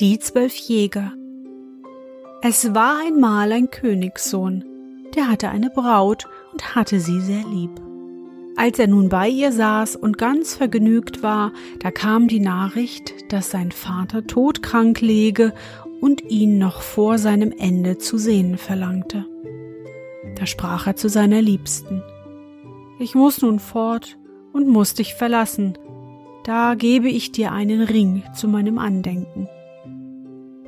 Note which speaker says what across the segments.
Speaker 1: Die zwölf Jäger. Es war einmal ein Königssohn, der hatte eine Braut und hatte sie sehr lieb. Als er nun bei ihr saß und ganz vergnügt war, da kam die Nachricht, dass sein Vater todkrank läge und ihn noch vor seinem Ende zu sehen verlangte. Da sprach er zu seiner Liebsten. Ich muss nun fort und muss dich verlassen, da gebe ich dir einen Ring zu meinem Andenken.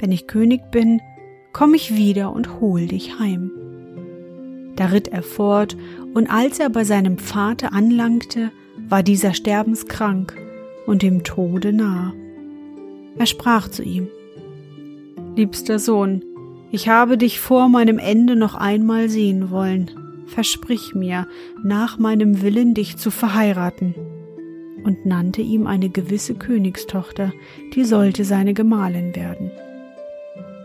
Speaker 1: Wenn ich König bin, komm ich wieder und hol dich heim. Da ritt er fort, und als er bei seinem Vater anlangte, war dieser sterbenskrank und dem Tode nah. Er sprach zu ihm Liebster Sohn, ich habe dich vor meinem Ende noch einmal sehen wollen. Versprich mir, nach meinem Willen dich zu verheiraten. Und nannte ihm eine gewisse Königstochter, die sollte seine Gemahlin werden.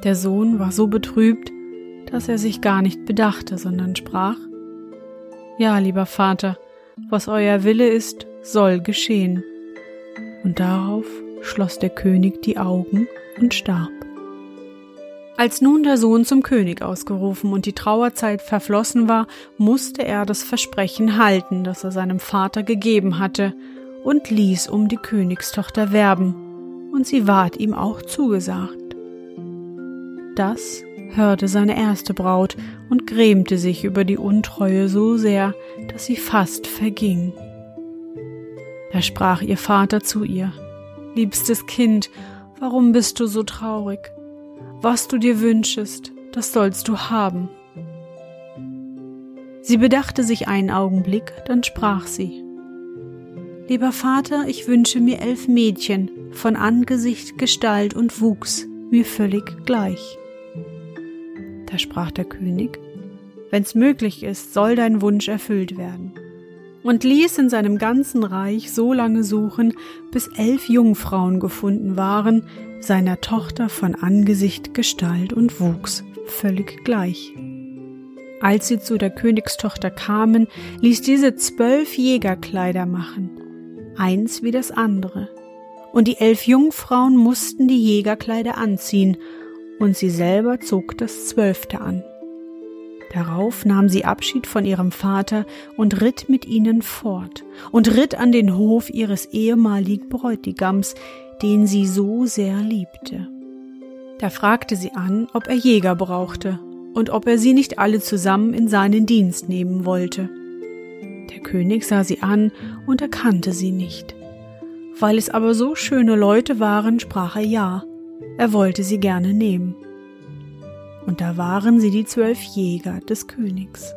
Speaker 1: Der Sohn war so betrübt, dass er sich gar nicht bedachte, sondern sprach Ja, lieber Vater, was euer Wille ist, soll geschehen. Und darauf schloss der König die Augen und starb. Als nun der Sohn zum König ausgerufen und die Trauerzeit verflossen war, musste er das Versprechen halten, das er seinem Vater gegeben hatte, und ließ um die Königstochter werben, und sie ward ihm auch zugesagt. Das hörte seine erste Braut und grämte sich über die Untreue so sehr, dass sie fast verging. Da sprach ihr Vater zu ihr, Liebstes Kind, warum bist du so traurig? Was du dir wünschest, das sollst du haben. Sie bedachte sich einen Augenblick, dann sprach sie, Lieber Vater, ich wünsche mir elf Mädchen, von Angesicht, Gestalt und Wuchs, mir völlig gleich. Da sprach der König, Wenn's möglich ist, soll dein Wunsch erfüllt werden. Und ließ in seinem ganzen Reich so lange suchen, bis elf Jungfrauen gefunden waren, seiner Tochter von Angesicht, Gestalt und Wuchs völlig gleich. Als sie zu der Königstochter kamen, ließ diese zwölf Jägerkleider machen, eins wie das andere. Und die elf Jungfrauen mussten die Jägerkleider anziehen und sie selber zog das zwölfte an. Darauf nahm sie Abschied von ihrem Vater und ritt mit ihnen fort und ritt an den Hof ihres ehemaligen Bräutigams, den sie so sehr liebte. Da fragte sie an, ob er Jäger brauchte und ob er sie nicht alle zusammen in seinen Dienst nehmen wollte. Der König sah sie an und erkannte sie nicht. Weil es aber so schöne Leute waren, sprach er ja, er wollte sie gerne nehmen. Und da waren sie die zwölf Jäger des Königs.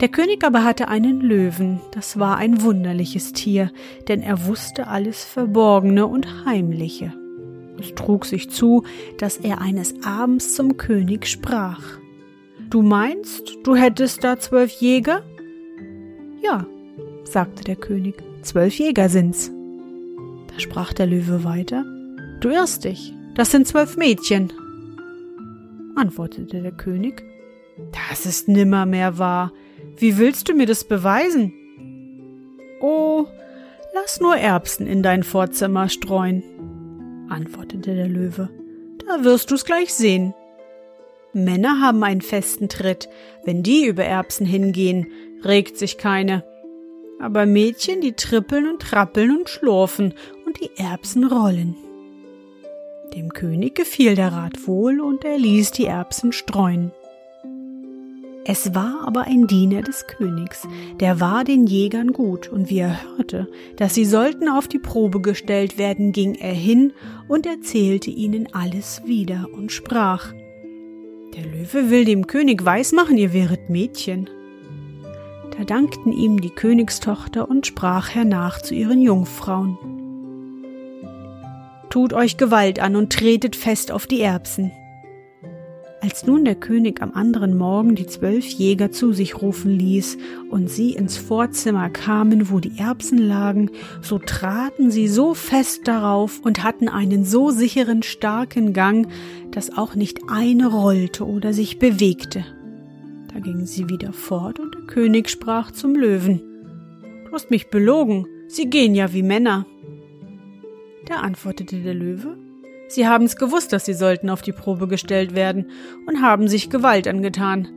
Speaker 1: Der König aber hatte einen Löwen, das war ein wunderliches Tier, denn er wusste alles Verborgene und Heimliche. Es trug sich zu, dass er eines Abends zum König sprach. Du meinst, du hättest da zwölf Jäger? Ja, sagte der König, zwölf Jäger sind's. Da sprach der Löwe weiter. Du irrst dich, das sind zwölf Mädchen, antwortete der König. Das ist nimmermehr wahr. Wie willst du mir das beweisen? Oh, lass nur Erbsen in dein Vorzimmer streuen, antwortete der Löwe. Da wirst du's gleich sehen. Männer haben einen festen Tritt. Wenn die über Erbsen hingehen, regt sich keine. Aber Mädchen, die trippeln und trappeln und schlurfen und die Erbsen rollen. Dem König gefiel der Rat wohl und er ließ die Erbsen streuen. Es war aber ein Diener des Königs, der war den Jägern gut, und wie er hörte, dass sie sollten auf die Probe gestellt werden, ging er hin und erzählte ihnen alles wieder und sprach Der Löwe will dem König weismachen, ihr wäret Mädchen. Da dankten ihm die Königstochter und sprach hernach zu ihren Jungfrauen Tut euch Gewalt an und tretet fest auf die Erbsen. Als nun der König am anderen Morgen die zwölf Jäger zu sich rufen ließ und sie ins Vorzimmer kamen, wo die Erbsen lagen, so traten sie so fest darauf und hatten einen so sicheren, starken Gang, dass auch nicht eine rollte oder sich bewegte. Da gingen sie wieder fort und der König sprach zum Löwen. Du hast mich belogen, sie gehen ja wie Männer. Da antwortete der Löwe, Sie haben's gewusst, dass sie sollten auf die Probe gestellt werden und haben sich Gewalt angetan.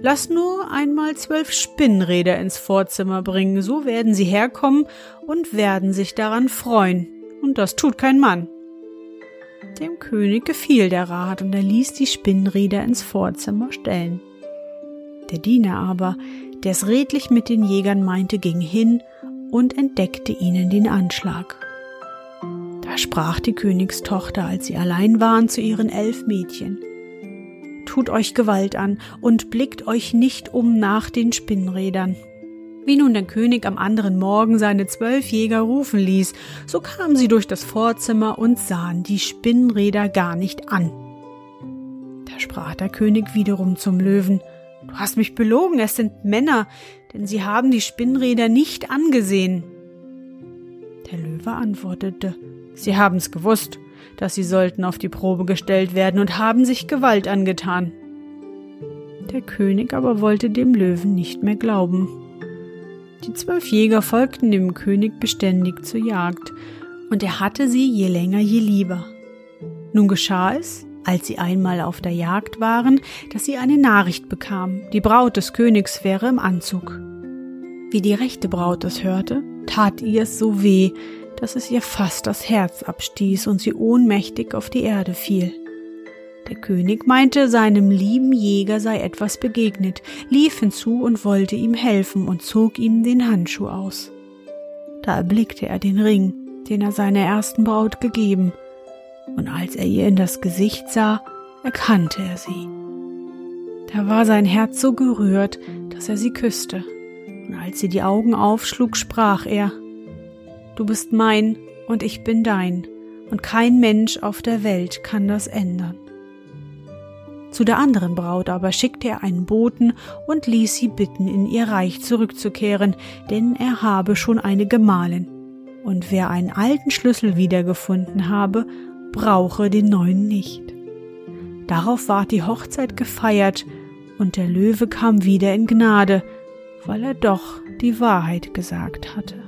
Speaker 1: Lass nur einmal zwölf Spinnräder ins Vorzimmer bringen, so werden sie herkommen und werden sich daran freuen. Und das tut kein Mann. Dem König gefiel der Rat und er ließ die Spinnräder ins Vorzimmer stellen. Der Diener aber, der es redlich mit den Jägern meinte, ging hin und entdeckte ihnen den Anschlag sprach die Königstochter, als sie allein waren, zu ihren elf Mädchen. Tut euch Gewalt an und blickt euch nicht um nach den Spinnrädern. Wie nun der König am anderen Morgen seine zwölf Jäger rufen ließ, so kamen sie durch das Vorzimmer und sahen die Spinnräder gar nicht an. Da sprach der König wiederum zum Löwen, Du hast mich belogen, es sind Männer, denn sie haben die Spinnräder nicht angesehen. Der Löwe antwortete, Sie haben's gewusst, dass sie sollten auf die Probe gestellt werden und haben sich Gewalt angetan. Der König aber wollte dem Löwen nicht mehr glauben. Die zwölf Jäger folgten dem König beständig zur Jagd, und er hatte sie je länger je lieber. Nun geschah es, als sie einmal auf der Jagd waren, dass sie eine Nachricht bekamen, die Braut des Königs wäre im Anzug. Wie die rechte Braut es hörte, tat ihr es so weh, dass es ihr fast das Herz abstieß und sie ohnmächtig auf die Erde fiel. Der König meinte, seinem lieben Jäger sei etwas begegnet, lief hinzu und wollte ihm helfen und zog ihm den Handschuh aus. Da erblickte er den Ring, den er seiner ersten Braut gegeben, und als er ihr in das Gesicht sah, erkannte er sie. Da war sein Herz so gerührt, dass er sie küsste, und als sie die Augen aufschlug, sprach er Du bist mein und ich bin dein, und kein Mensch auf der Welt kann das ändern. Zu der anderen Braut aber schickte er einen Boten und ließ sie bitten, in ihr Reich zurückzukehren, denn er habe schon eine Gemahlin. Und wer einen alten Schlüssel wiedergefunden habe, brauche den neuen nicht. Darauf ward die Hochzeit gefeiert, und der Löwe kam wieder in Gnade, weil er doch die Wahrheit gesagt hatte.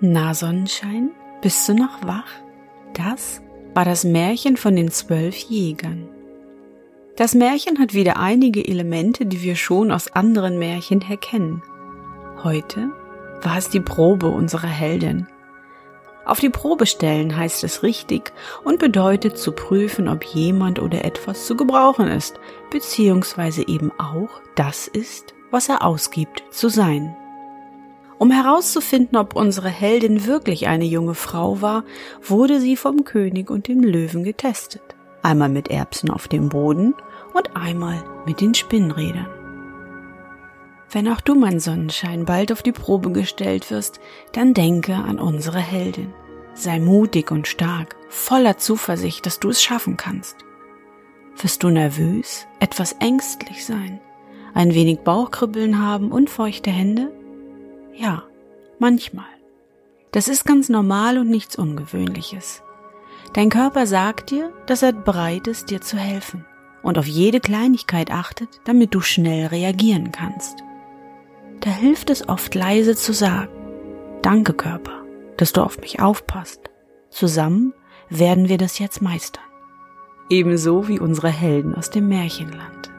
Speaker 1: Na Sonnenschein, bist du noch wach? Das war das Märchen von den zwölf Jägern. Das Märchen hat wieder einige Elemente, die wir schon aus anderen Märchen her kennen. Heute war es die Probe unserer Heldin. Auf die Probe stellen heißt es richtig und bedeutet zu prüfen, ob jemand oder etwas zu gebrauchen ist, beziehungsweise eben auch das ist, was er ausgibt zu sein. Um herauszufinden, ob unsere Heldin wirklich eine junge Frau war, wurde sie vom König und dem Löwen getestet. Einmal mit Erbsen auf dem Boden und einmal mit den Spinnrädern. Wenn auch du, mein Sonnenschein, bald auf die Probe gestellt wirst, dann denke an unsere Heldin. Sei mutig und stark, voller Zuversicht, dass du es schaffen kannst. Wirst du nervös, etwas ängstlich sein, ein wenig Bauchkribbeln haben und feuchte Hände? Ja, manchmal. Das ist ganz normal und nichts Ungewöhnliches. Dein Körper sagt dir, dass er bereit ist, dir zu helfen und auf jede Kleinigkeit achtet, damit du schnell reagieren kannst. Da hilft es oft leise zu sagen, Danke Körper, dass du auf mich aufpasst. Zusammen werden wir das jetzt meistern. Ebenso wie unsere Helden aus dem Märchenland.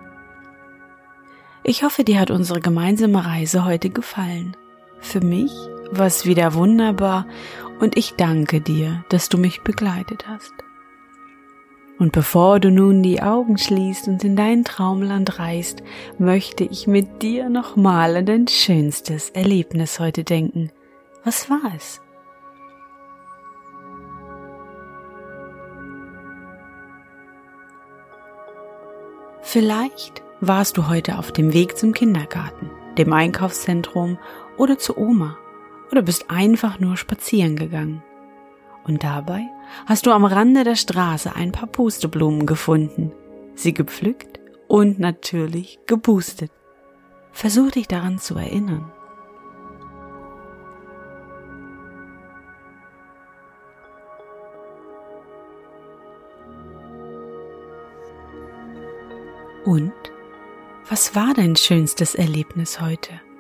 Speaker 1: Ich hoffe, dir hat unsere gemeinsame Reise heute gefallen. Für mich war es wieder wunderbar und ich danke dir, dass du mich begleitet hast. Und bevor du nun die Augen schließt und in dein Traumland reist, möchte ich mit dir nochmal an dein schönstes Erlebnis heute denken. Was war es? Vielleicht warst du heute auf dem Weg zum Kindergarten, dem Einkaufszentrum oder zu Oma oder bist einfach nur spazieren gegangen. Und dabei hast du am Rande der Straße ein paar Pusteblumen gefunden, sie gepflückt und natürlich geboostet. Versuch dich daran zu erinnern. Und was war dein schönstes Erlebnis heute?